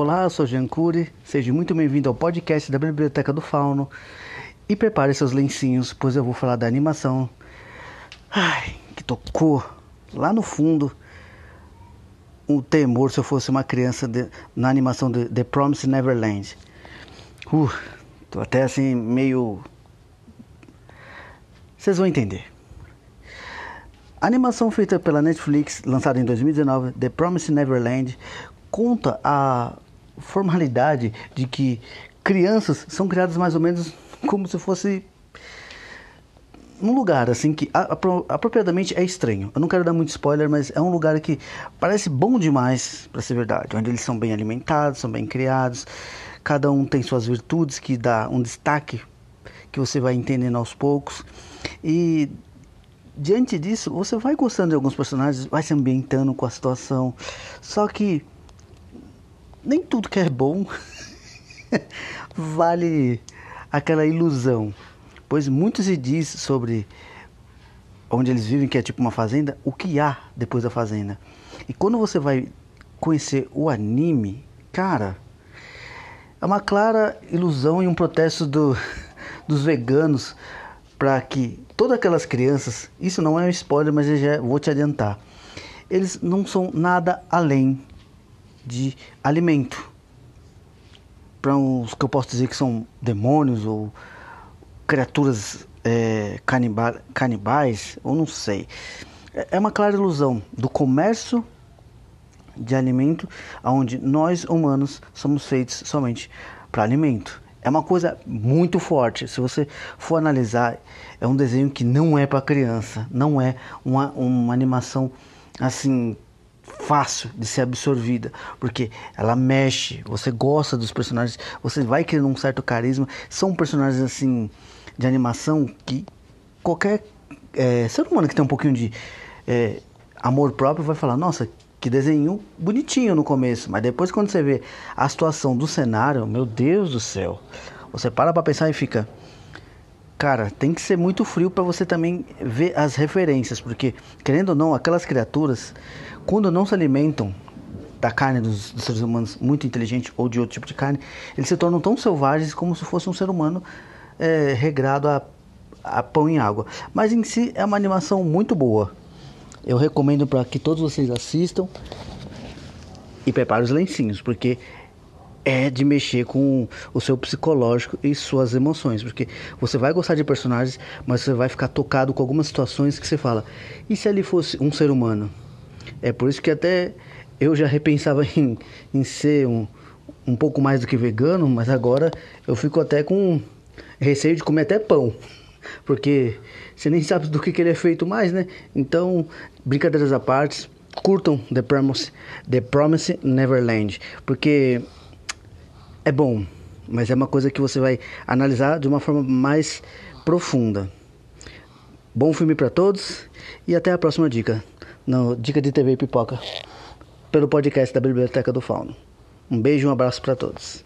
Olá, eu sou Jean Cury, seja muito bem-vindo ao podcast da Biblioteca do Fauno e prepare seus lencinhos, pois eu vou falar da animação ai, que tocou lá no fundo o temor se eu fosse uma criança de, na animação de The Promised Neverland. Uh, tô até assim meio. Vocês vão entender. A animação feita pela Netflix, lançada em 2019, The Promised Neverland, conta a formalidade de que crianças são criadas mais ou menos como se fosse num lugar assim que apropriadamente é estranho. Eu não quero dar muito spoiler, mas é um lugar que parece bom demais para ser verdade, onde eles são bem alimentados, são bem criados, cada um tem suas virtudes que dá um destaque que você vai entendendo aos poucos e diante disso você vai gostando de alguns personagens, vai se ambientando com a situação, só que nem tudo que é bom vale aquela ilusão. Pois muito se diz sobre onde eles vivem, que é tipo uma fazenda, o que há depois da fazenda. E quando você vai conhecer o anime, cara, é uma clara ilusão e um protesto do, dos veganos para que todas aquelas crianças, isso não é um spoiler, mas eu já vou te adiantar, eles não são nada além de alimento. Para os que eu posso dizer que são demônios ou criaturas é, canibais, canibais, ou não sei. É, é uma clara ilusão do comércio de alimento, onde nós humanos somos feitos somente para alimento. É uma coisa muito forte. Se você for analisar, é um desenho que não é para criança, não é uma, uma animação assim fácil de ser absorvida, porque ela mexe, você gosta dos personagens, você vai criando um certo carisma. São personagens assim de animação que qualquer é, ser humano que tem um pouquinho de é, amor próprio vai falar: nossa, que desenho bonitinho no começo, mas depois quando você vê a situação do cenário, meu Deus do céu, você para para pensar e fica. Cara, tem que ser muito frio para você também ver as referências, porque querendo ou não, aquelas criaturas quando não se alimentam da carne dos, dos, seres humanos muito inteligente ou de outro tipo de carne, eles se tornam tão selvagens como se fosse um ser humano é, regrado a, a pão e água. Mas em si é uma animação muito boa. Eu recomendo para que todos vocês assistam e preparem os lencinhos, porque é de mexer com o seu psicológico e suas emoções, porque você vai gostar de personagens, mas você vai ficar tocado com algumas situações que você fala: e se ele fosse um ser humano? É por isso que até eu já repensava em, em ser um, um pouco mais do que vegano, mas agora eu fico até com receio de comer até pão. Porque você nem sabe do que, que ele é feito mais, né? Então, brincadeiras à parte, curtam The Promise, The Promise Neverland. Porque é bom, mas é uma coisa que você vai analisar de uma forma mais profunda. Bom filme para todos e até a próxima dica no Dica de TV e Pipoca, pelo podcast da Biblioteca do Fauno. Um beijo e um abraço para todos.